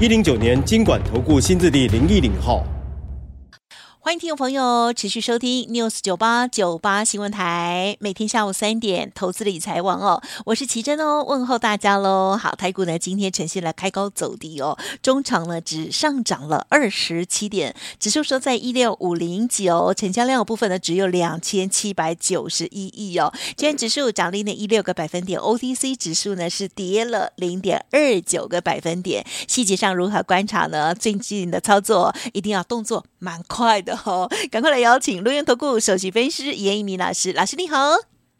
一零九年金管投顾新字第零一零号。欢迎听众朋友持续收听 News 九八九八新闻台，每天下午三点投资理财网哦，我是奇珍哦，问候大家喽。好，台股呢今天呈现了开高走低哦，中场呢只上涨了二十七点，指数收在一六五零九，成交量的部分呢只有两千七百九十一亿哦。今天指数涨了一六个百分点，OTC 指数呢是跌了零点二九个百分点。细节上如何观察呢？最近的操作一定要动作蛮快的。好，赶快来邀请轮源投顾首席分析师严一民老师，老师你好。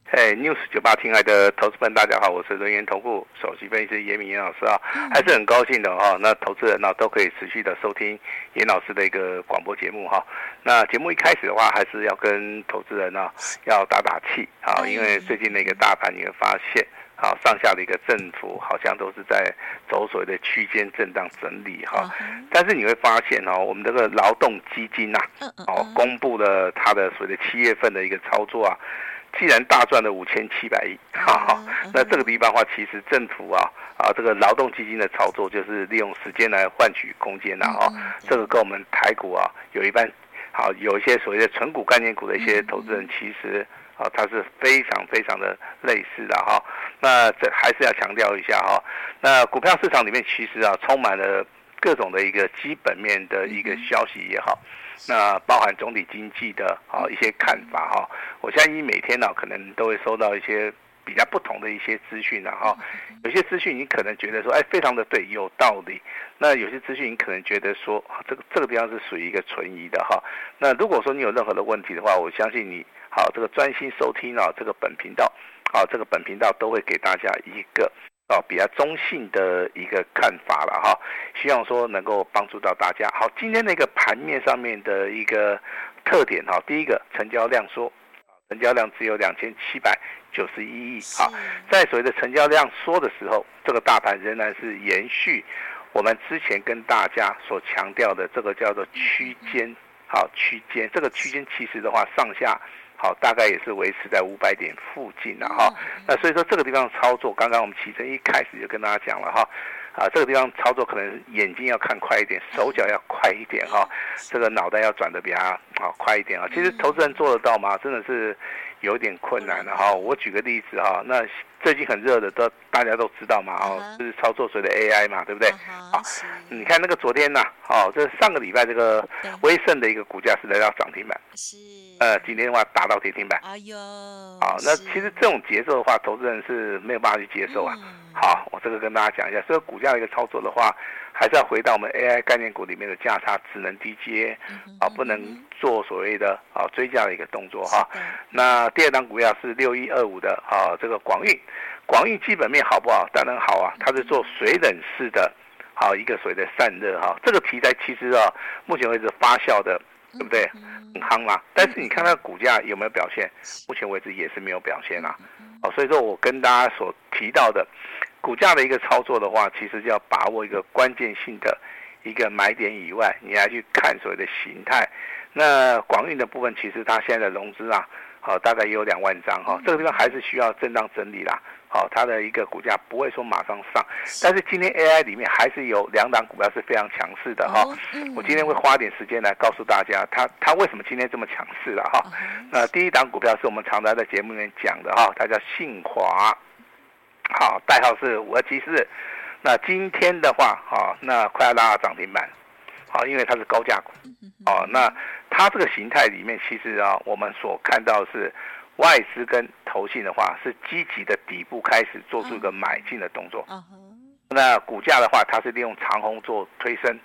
嘿、hey,，News 九八，亲爱的投资们，大家好，我是轮源投顾首席分析师严一民老师啊，还是很高兴的哈。那投资人呢都可以持续的收听严老师的一个广播节目哈。那节目一开始的话，还是要跟投资人呢要打打气啊，因为最近那个大盘你会发现。好，上下的一个振幅好像都是在走所谓的区间震荡整理哈，但是你会发现哦，我们这个劳动基金呐，哦，公布了它的所谓的七月份的一个操作啊，既然大赚了五千七百亿，哈，那这个地方的话，其实政府啊啊这个劳动基金的操作就是利用时间来换取空间呐哈，这个跟我们台股啊有一半，好有一些所谓的纯股概念股的一些投资人其实。啊，它是非常非常的类似的哈，那这还是要强调一下哈。那股票市场里面其实啊，充满了各种的一个基本面的一个消息也好，那包含总体经济的啊一些看法哈。我相信每天呢，可能都会收到一些。比较不同的一些资讯，然后有些资讯你可能觉得说，哎，非常的对，有道理。那有些资讯你可能觉得说，这个这个地方是属于一个存疑的哈。那如果说你有任何的问题的话，我相信你好这个专心收听啊，这个本频道，好这个本频道都会给大家一个啊比较中性的一个看法了哈。希望说能够帮助到大家。好，今天那个盘面上面的一个特点哈，第一个成交量缩，成交量只有两千七百。九十一亿，好，在所谓的成交量缩的时候，这个大盘仍然是延续我们之前跟大家所强调的这个叫做区间，好区间，这个区间其实的话上下好大概也是维持在五百点附近了哈，那所以说这个地方操作，刚刚我们奇珍一开始就跟大家讲了哈，啊这个地方操作可能眼睛要看快一点，手脚要快一点哈，这个脑袋要转的比较好快一点啊，其实投资人做得到吗？真的是。有点困难的哈，我举个例子哈，那最近很热的都大家都知道嘛，哦，就是操作谁的 AI 嘛，对不对？好，你看那个昨天呐，哦，这上个礼拜这个威盛的一个股价是来到涨停板，是，呃，今天的话达到跌停板，哎呦，好，那其实这种节奏的话，投资人是没有办法去接受啊。好，我这个跟大家讲一下，这个股价的一个操作的话。还是要回到我们 AI 概念股里面的价差，只能低接，啊，不能做所谓的啊追加的一个动作哈。那第二档股票是六一二五的啊，这个广运，广运基本面好不好？当然好啊，它是做水冷式的，好一个所谓的散热哈。这个题材其实啊，目前为止发酵的，对不对？很夯啦。但是你看它的股价有没有表现？目前为止也是没有表现啦。哦，所以说我跟大家所提到的。股价的一个操作的话，其实就要把握一个关键性的一个买点以外，你还去看所谓的形态。那广运的部分，其实它现在的融资啊，好，大概也有两万张哈，这个地方还是需要震荡整理啦。好，它的一个股价不会说马上上，但是今天 AI 里面还是有两档股票是非常强势的哈。我今天会花点时间来告诉大家，它它为什么今天这么强势了哈。那第一档股票是我们常常在节目里面讲的哈，它叫信驊。好，代号是五二七四。那今天的话，好，那快要拉到涨停板。好，因为它是高价股。哦，那它这个形态里面，其实啊，我们所看到是外资跟投信的话，是积极的底部开始做出一个买进的动作。那股价的话，它是利用长虹做推升。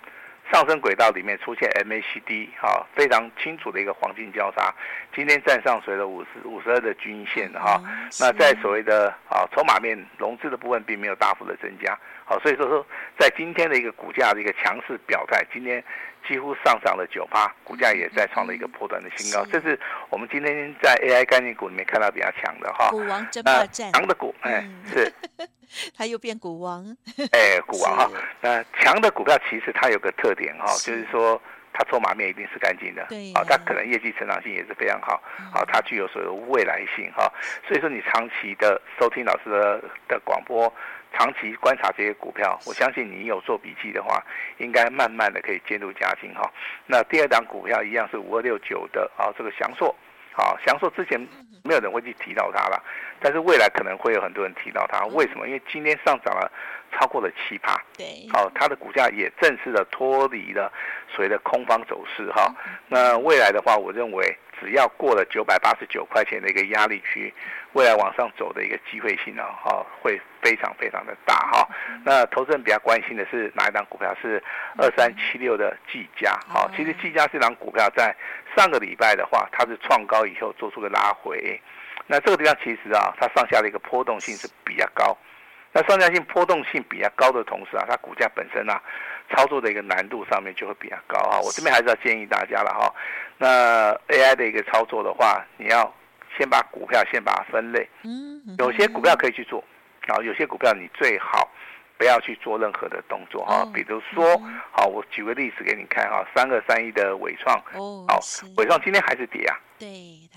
上升轨道里面出现 MACD 哈，非常清楚的一个黄金交叉，今天站上随着五十五十二的均线哈，那在所谓的啊筹码面融资的部分并没有大幅的增加，好，所以说说在今天的一个股价的一个强势表态，今天几乎上涨了九趴，股价也在创了一个波段的新高，这是我们今天在 AI 概念股里面看到比较强的哈。股王争霸战，强的股，哎，是，他又变股王，哎，股王哈。那强的股票其实它有个特点哈，就是说。它筹码面一定是干净的，对，啊，它可能业绩成长性也是非常好，啊，它具有所谓的未来性哈，所以说你长期的收听老师的的广播，长期观察这些股票，我相信你有做笔记的话，应该慢慢的可以渐入佳境哈。那第二档股票一样是五二六九的啊，这个祥硕，啊，祥硕之前没有人会去提到它了，但是未来可能会有很多人提到它，为什么？因为今天上涨了。超过了七趴，对，好、哦，它的股价也正式的脱离了所谓的空方走势哈、哦。那未来的话，我认为只要过了九百八十九块钱的一个压力区，未来往上走的一个机会性呢，哈、哦，会非常非常的大哈、哦。那投资人比较关心的是哪一档股票？是二三七六的技嘉，好、哦，其实技嘉这档股票在上个礼拜的话，它是创高以后做出个拉回，那这个地方其实啊，它上下的一个波动性是比较高。那上下性波动性比较高的同时啊，它股价本身啊，操作的一个难度上面就会比较高啊。我这边还是要建议大家了哈。那 AI 的一个操作的话，你要先把股票先把它分类。嗯。有些股票可以去做，啊，有些股票你最好不要去做任何的动作哈。比如说，好，我举个例子给你看哈，三二三一的伟创，哦，好，纬创今天还是跌啊。对，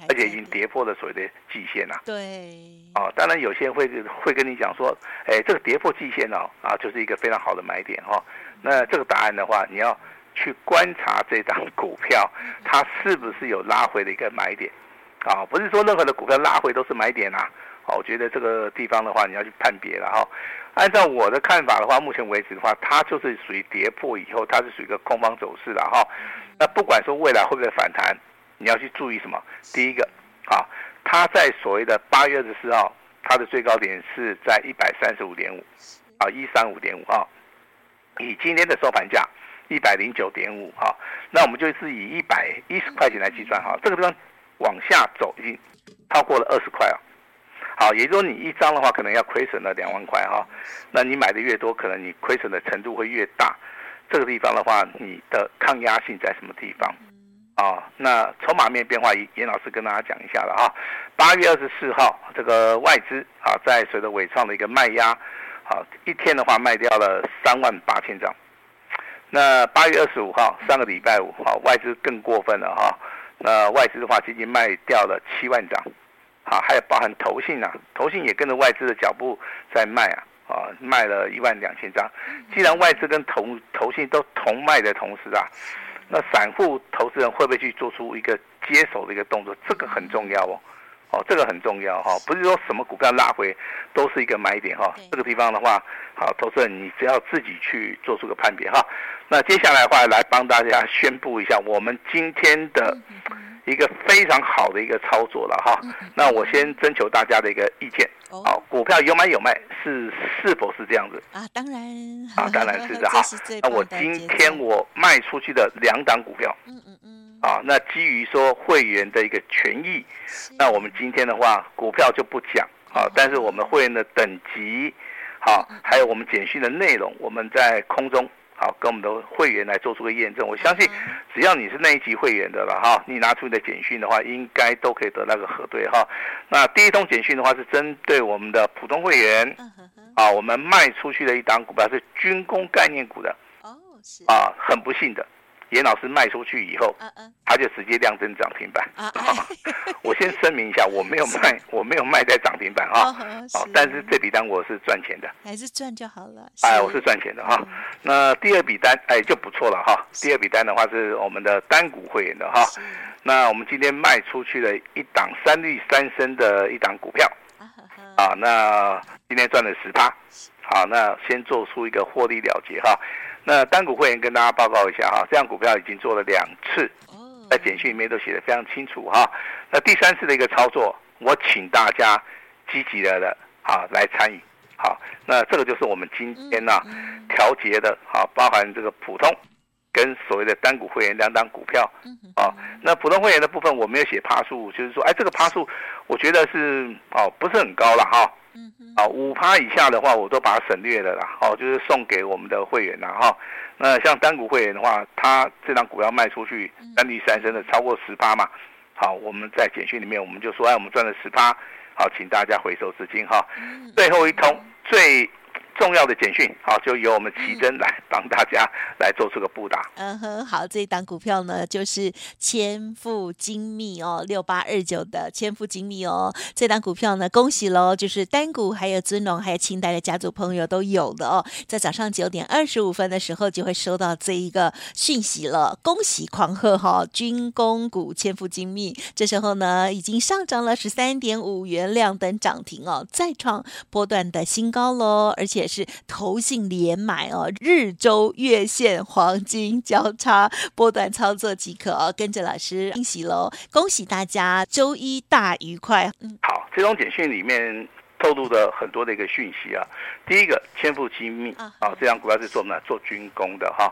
而且已经跌破了所谓的季线了。对，哦，当然有些人会会跟你讲说，哎，这个跌破季线哦，啊，就是一个非常好的买点哈、哦。那这个答案的话，你要去观察这张股票，它是不是有拉回的一个买点啊？不是说任何的股票拉回都是买点啊。好，我觉得这个地方的话，你要去判别了哈。按照我的看法的话，目前为止的话，它就是属于跌破以后，它是属于一个空方走势了哈。那不管说未来会不会反弹。你要去注意什么？第一个，啊，它在所谓的八月二十四号，它的最高点是在一百三十五点五，啊，一三五点五啊，以今天的收盘价一百零九点五哈，那我们就是以一百一十块钱来计算哈，这个地方往下走已经超过了二十块啊，好，也就是说你一张的话可能要亏损了两万块哈，那你买的越多，可能你亏损的程度会越大，这个地方的话，你的抗压性在什么地方？啊、那筹码面变化，严老师跟大家讲一下了哈。八月二十四号，这个外资啊，在随着尾创的一个卖压，啊，一天的话卖掉了三万八千张。那八月二十五号，上个礼拜五，啊，外资更过分了哈。那外资的话，仅仅卖掉了七万张，啊，还有包含投信啊，投信也跟着外资的脚步在卖啊，啊，卖了一万两千张。既然外资跟投投信都同卖的同时啊。那散户投资人会不会去做出一个接手的一个动作？这个很重要哦，哦，这个很重要哈，不是说什么股票拉回都是一个买点哈。这个地方的话，好，投资人你只要自己去做出个判别哈。那接下来的话，来帮大家宣布一下我们今天的。一个非常好的一个操作了哈，那我先征求大家的一个意见。好，股票有买有卖是是否是这样子啊？当然啊，当然是的哈。那我今天我卖出去的两档股票，嗯嗯嗯，啊，那基于说会员的一个权益，那我们今天的话股票就不讲啊，但是我们会员的等级，好，还有我们简讯的内容，我们在空中。好，跟我们的会员来做出个验证。我相信，只要你是那一级会员的了哈，你拿出你的简讯的话，应该都可以得那个核对哈。那第一通简讯的话是针对我们的普通会员，啊，我们卖出去的一档股票是军工概念股的，哦，是啊，很不幸的。严老师卖出去以后，他就直接亮灯涨停板。我先声明一下，我没有卖，我没有卖在涨停板啊。哦，但是这笔单我是赚钱的，还是赚就好了。哎，我是赚钱的哈。那第二笔单哎就不错了哈。第二笔单的话是我们的单股会员的哈。那我们今天卖出去了一档三利三升的一档股票。啊，那今天赚了十趴。好，那先做出一个获利了结哈。那单股会员跟大家报告一下哈，这样股票已经做了两次，在简讯里面都写得非常清楚哈。那第三次的一个操作，我请大家积极的的啊来参与。好，那这个就是我们今天呢调节的啊，包含这个普通跟所谓的单股会员两档股票啊。那普通会员的部分我没有写趴数，就是说，哎，这个趴数我觉得是哦不是很高了哈。啊，五趴以下的话，我都把它省略了啦。哦，就是送给我们的会员啦。哈。那像单股会员的话，他这张股票卖出去，三利三升的超过十趴嘛。好，我们在简讯里面我们就说，哎，我们赚了十趴。好，请大家回收资金哈。最后一通最。重要的简讯，好，就由我们奇珍来帮大家来做出个布达。嗯哼，好，这一档股票呢，就是千富精密哦，六八二九的千富精密哦，这档股票呢，恭喜喽，就是单股还有尊龙还有清代的家族朋友都有的哦，在早上九点二十五分的时候就会收到这一个讯息了，恭喜狂贺哈、哦，军工股千富精密，这时候呢已经上涨了十三点五元，亮灯涨停哦，再创波段的新高喽，而且。也是投信连买哦，日周月线黄金交叉波段操作即可哦，跟着老师恭喜喽！恭喜大家周一大愉快。嗯，好，这种简讯里面透露的很多的一个讯息啊。第一个，千富精密啊，这张股票是做什么？做军工的哈。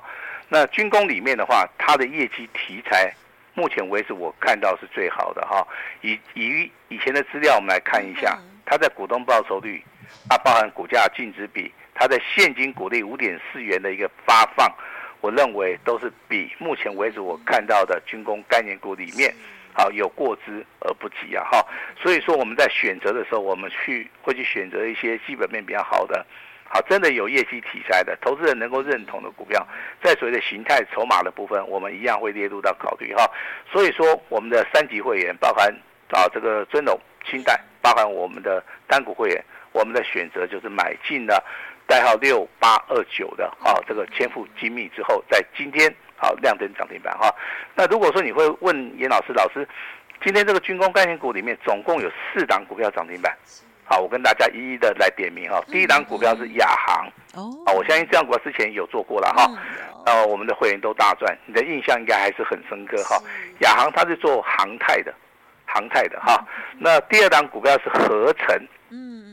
那军工里面的话，它的业绩题材，目前为止我看到是最好的哈。以以以前的资料，我们来看一下，它在股东报酬率。它包含股价净值比，它的现金股利五点四元的一个发放，我认为都是比目前为止我看到的军工概念股里面，好有过之而不及啊哈。所以说我们在选择的时候，我们去会去选择一些基本面比较好的，好真的有业绩题材的，投资人能够认同的股票，在所谓的形态筹码的部分，我们一样会列入到考虑哈。所以说我们的三级会员，包含啊这个尊龙、清代，包含我们的单股会员。我们的选择就是买进了代号六八二九的啊，这个千富精密之后，在今天啊亮灯涨停板哈。那如果说你会问严老师，老师，今天这个军工概念股里面总共有四档股票涨停板，好，我跟大家一一的来点名哈。第一档股票是亚航，啊，我相信这样股票之前有做过了哈，呃，我们的会员都大赚，你的印象应该还是很深刻哈。亚航它是做航太的，航太的哈。那第二档股票是合成。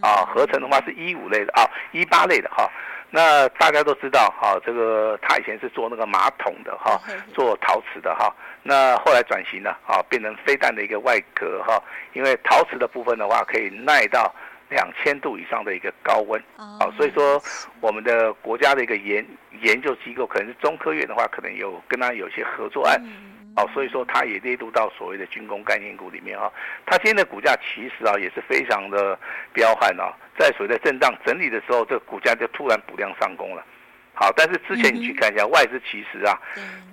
啊，合成的话是一五类的啊，一八类的哈。那大家都知道哈，这个他以前是做那个马桶的哈，做陶瓷的哈。那后来转型了啊，变成飞弹的一个外壳哈。因为陶瓷的部分的话，可以耐到两千度以上的一个高温啊，所以说我们的国家的一个研研究机构，可能是中科院的话，可能有跟他有些合作案。哦，所以说它也列入到所谓的军工概念股里面哈。它今天的股价其实啊也是非常的彪悍啊，在所谓的震荡整理的时候，这个股价就突然补量上攻了。好，但是之前你去看一下外资其实啊，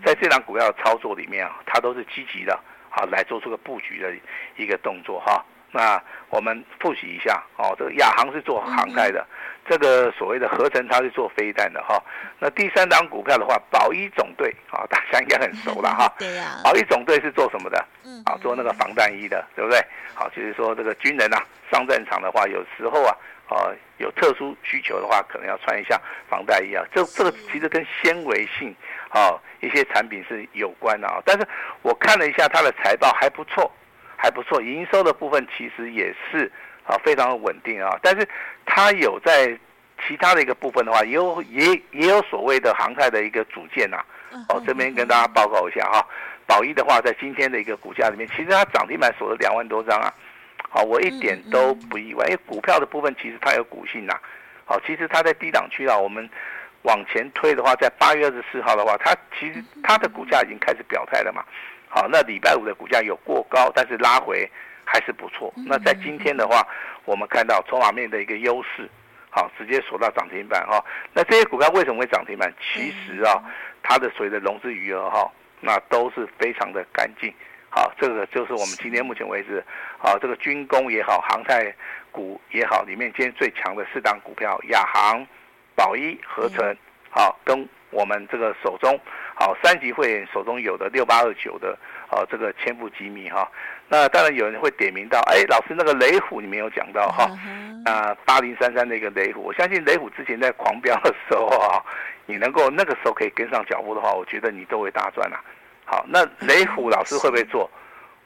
在这档股票的操作里面啊，它都是积极的，好来做出个布局的一个动作哈。那我们复习一下哦，这个亚航是做航太的。这个所谓的合成，它是做飞弹的哈。那第三档股票的话，保一总队啊，大家应该很熟了哈。对呀。保一总队是做什么的？嗯。啊，做那个防弹衣的，对不对？好，就是说这个军人啊，上战场的话，有时候啊，啊，有特殊需求的话，可能要穿一下防弹衣啊。这这个其实跟纤维性啊一些产品是有关的啊。但是我看了一下它的财报还不错，还不错，营收的部分其实也是。啊，非常的稳定啊，但是它有在其他的一个部分的话，也有也也有所谓的航太的一个组件呐。哦，这边跟大家报告一下哈，宝一的话，在今天的一个股价里面，其实它涨停板锁了两万多张啊。好，我一点都不意外，因为股票的部分其实它有股性呐。好，其实它在低档区啊，我们往前推的话，在八月二十四号的话，它其实它的股价已经开始表态了嘛。好，那礼拜五的股价有过高，但是拉回。还是不错。那在今天的话，我们看到筹码面的一个优势，好，直接锁到涨停板哈。那这些股票为什么会涨停板？其实啊，它的所谓的融资余额哈，那都是非常的干净。好，这个就是我们今天目前为止，啊，这个军工也好，航太股也好，里面今天最强的四档股票，亚航、宝一、合成，好，跟我们这个手中，好，三级会员手中有的六八二九的，啊，这个千富精密哈。那当然有人会点名到，哎，老师那个雷虎你没有讲到哈，啊，八零三三那个雷虎，我相信雷虎之前在狂飙的时候啊，你能够那个时候可以跟上脚步的话，我觉得你都会大赚啊。好，那雷虎老师会不会做？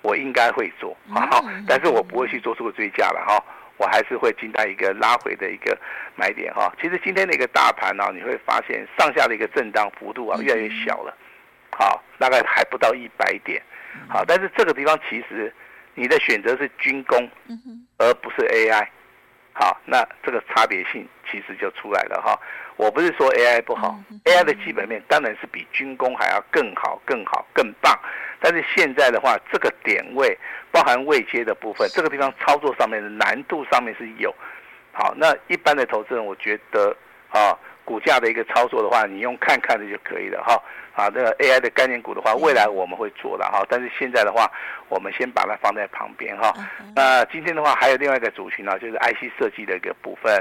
我应该会做，好，但是我不会去做出个追加了哈，我还是会静待一个拉回的一个买点哈。其实今天的一个大盘呢，你会发现上下的一个震荡幅度啊越来越小了，好，大概还不到一百点。好，但是这个地方其实你的选择是军工，而不是 AI。好，那这个差别性其实就出来了哈。我不是说 AI 不好，AI 的基本面当然是比军工还要更好、更好、更棒。但是现在的话，这个点位包含未接的部分，这个地方操作上面的难度上面是有。好，那一般的投资人，我觉得啊，股价的一个操作的话，你用看看的就可以了哈。啊，这个 AI 的概念股的话，未来我们会做的哈。但是现在的话，我们先把它放在旁边哈。那今天的话，还有另外一个族群呢，就是 IC 设计的一个部分。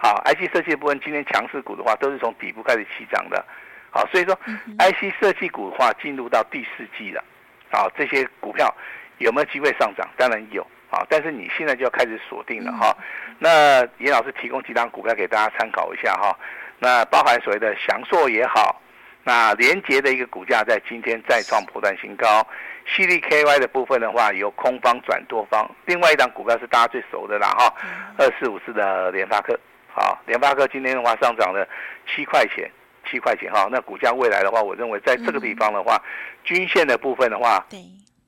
好，IC 设计的部分今天强势股的话，都是从底部开始起涨的。好，所以说 IC 设计股的话，进入到第四季了。好，这些股票有没有机会上涨？当然有。啊，但是你现在就要开始锁定了哈。那严老师提供几档股票给大家参考一下哈。那包含所谓的祥硕也好，那联杰的一个股价在今天再创波段新高。犀利 KY 的部分的话，由空方转多方。另外一档股票是大家最熟的啦哈，二四五四的联发科。好，联发科今天的话上涨了七块钱，七块钱哈。那股价未来的话，我认为在这个地方的话，嗯、均线的部分的话，对，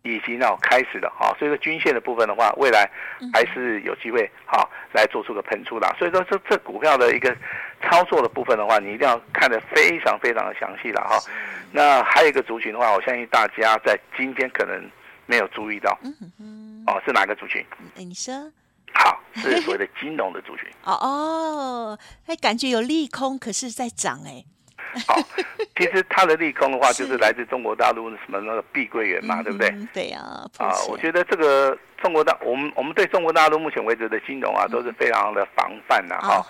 已经要开始了哈。所以说均线的部分的话，未来还是有机会好来做出个喷出的。所以说这这股票的一个操作的部分的话，你一定要看得非常非常的详细了哈。那还有一个族群的话，我相信大家在今天可能没有注意到，嗯哼，哦，是哪个族群？你说。好，是所谓的金融的族群。哦 哦，哎，感觉有利空，可是在涨哎。好，其实它的利空的话，就是来自中国大陆什么那个碧桂园嘛，对不对？对呀。啊，我觉得这个中国大，我们我们对中国大陆目前为止的金融啊，都是非常的防范的哈。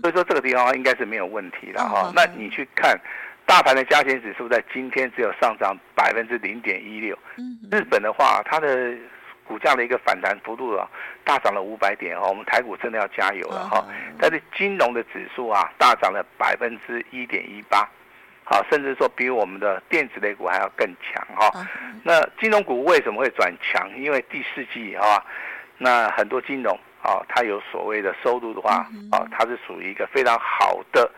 所以说这个地方应该是没有问题的哈。那你去看大盘的加权指数在今天只有上涨百分之零点一六。日本的话，它的。股价的一个反弹幅度啊，大涨了五百点哦，我们台股真的要加油了哈。但是金融的指数啊，大涨了百分之一点一八，好，甚至说比我们的电子类股还要更强哈。那金融股为什么会转强？因为第四季啊，那很多金融啊，它有所谓的收入的话啊，它是属于一个非常好的。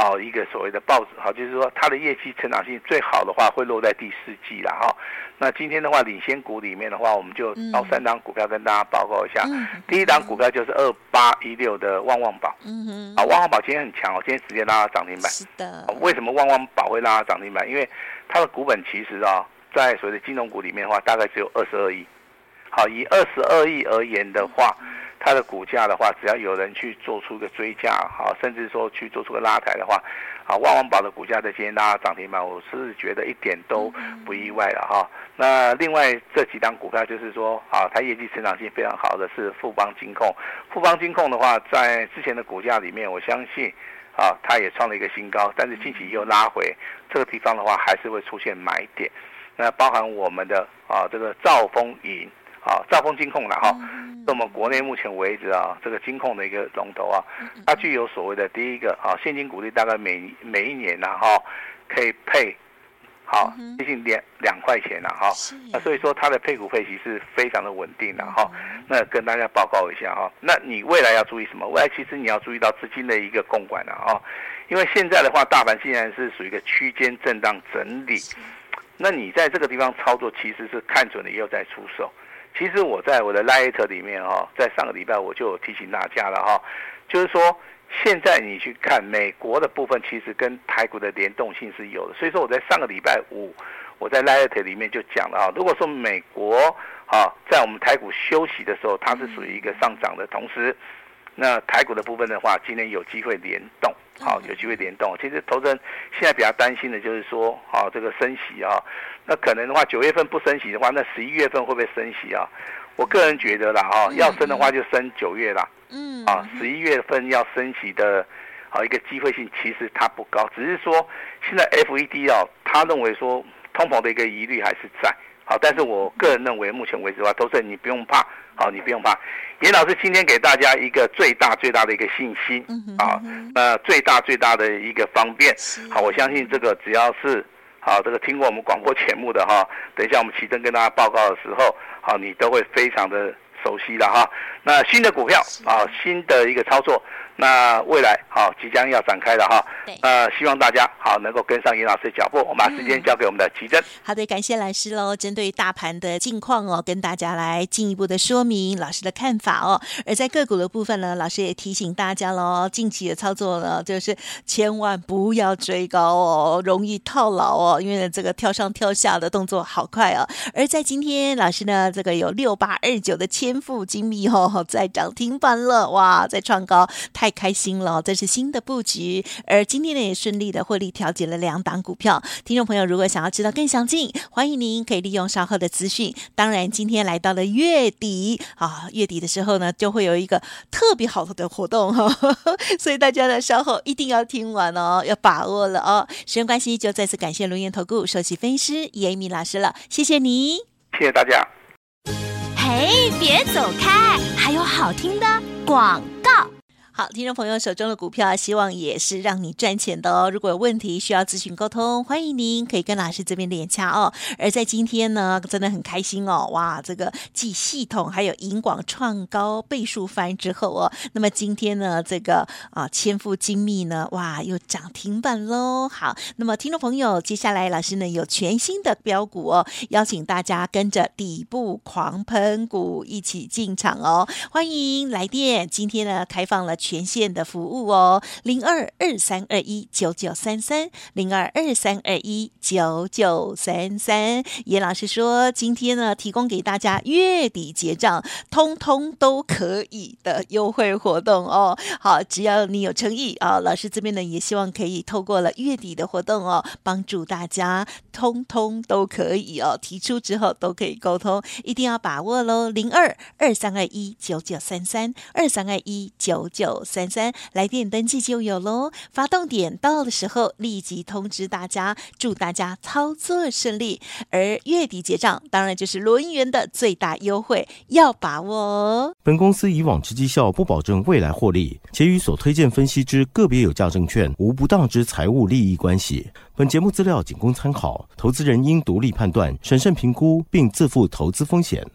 好，一个所谓的报纸，好，就是说它的业绩成长性最好的话会落在第四季了哈。那今天的话，领先股里面的话，我们就挑三档股票跟大家报告一下。第一档股票就是二八一六的旺旺宝。嗯哼。啊，旺旺宝今天很强哦，今天直接拉到涨停板。是的。为什么旺旺宝会拉到涨停板？因为它的股本其实啊，在所谓的金融股里面的话，大概只有二十二亿。好，以二十二亿而言的话。它的股价的话，只要有人去做出个追加，好，甚至说去做出个拉抬的话，啊，旺旺宝的股价在今天拉涨停板，我是觉得一点都不意外了哈。那另外这几档股票就是说，啊，它业绩成长性非常好的是富邦金控，富邦金控的话，在之前的股价里面，我相信，啊，它也创了一个新高，但是近期又拉回，这个地方的话还是会出现买点，那包含我们的啊这个兆丰银。啊，兆丰金控了哈，是我们国内目前为止啊，这个金控的一个龙头啊，它具有所谓的第一个啊，现金股利大概每每一年呐哈，可以配好接近两两块钱了哈，那所以说它的配股配息是非常的稳定的哈。那跟大家报告一下哈，那你未来要注意什么？未来其实你要注意到资金的一个供管了啊，因为现在的话，大盘既然是属于一个区间震荡整理，那你在这个地方操作，其实是看准了以后再出手。其实我在我的 Light 里面哈，在上个礼拜我就提醒大家了哈，就是说现在你去看美国的部分，其实跟台股的联动性是有的。所以说我在上个礼拜五，我在 Light 里面就讲了啊，如果说美国啊在我们台股休息的时候，它是属于一个上涨的同时，那台股的部分的话，今天有机会联动，好，有机会联动。其实投资人现在比较担心的就是说，啊，这个升息啊。那可能的话，九月份不升息的话，那十一月份会不会升息啊？我个人觉得啦，哈，要升的话就升九月啦。嗯，啊，十一月份要升息的，好一个机会性其实它不高，只是说现在 FED 哦，他认为说通膨的一个疑虑还是在，好，但是我个人认为目前为止的话，都是你不用怕，好，你不用怕。严老师今天给大家一个最大最大的一个信心，啊，呃，最大最大的一个方便，好，我相信这个只要是。好，这个听过我们广播节目的哈，等一下我们齐嶔跟大家报告的时候，好，你都会非常的熟悉的哈。那新的股票啊，新的一个操作，那未来好即将要展开的哈，对，呃，希望大家好能够跟上严老师的脚步。我们把时间交给我们的琦蓁。好的，感谢老师喽。针对大盘的近况哦，跟大家来进一步的说明老师的看法哦。而在个股的部分呢，老师也提醒大家喽，近期的操作呢，就是千万不要追高哦，容易套牢哦，因为这个跳上跳下的动作好快哦。而在今天，老师呢，这个有六八二九的千富精密哦，在涨停板了，哇，在创高，太开心了，这是新的布局。而今天呢，也顺利的获利调节了两档股票。听众朋友，如果想要知道更详尽，欢迎您可以利用稍后的资讯。当然，今天来到了月底啊，月底的时候呢，就会有一个特别好的活动哈，所以大家呢，稍后一定要听完哦，要把握了哦。时间关系，就再次感谢龙岩投顾首席分析师严一鸣老师了，谢谢你，谢谢大家。嘿，别走开，还有好听的广告。好，听众朋友手中的股票，希望也是让你赚钱的哦。如果有问题需要咨询沟通，欢迎您可以跟老师这边联洽哦。而在今天呢，真的很开心哦，哇，这个继系统还有银广创高倍数翻之后哦，那么今天呢，这个啊千富精密呢，哇，又涨停板喽。好，那么听众朋友，接下来老师呢有全新的标股哦，邀请大家跟着底部狂喷股一起进场哦。欢迎来电，今天呢开放了。全线的服务哦，零二二三二一九九三三，零二二三二一九九三三。严老师说，今天呢，提供给大家月底结账，通通都可以的优惠活动哦。好，只要你有诚意啊，老师这边呢也希望可以透过了月底的活动哦，帮助大家通通都可以哦。提出之后都可以沟通，一定要把握喽，零二二三二一九九三三，二三二一九九。三三来电登记就有喽，发动点到的时候立即通知大家，祝大家操作顺利。而月底结账当然就是轮元的最大优惠，要把握哦。本公司以往之绩效不保证未来获利，且与所推荐分析之个别有价证券无不当之财务利益关系。本节目资料仅供参考，投资人应独立判断、审慎评估，并自负投资风险。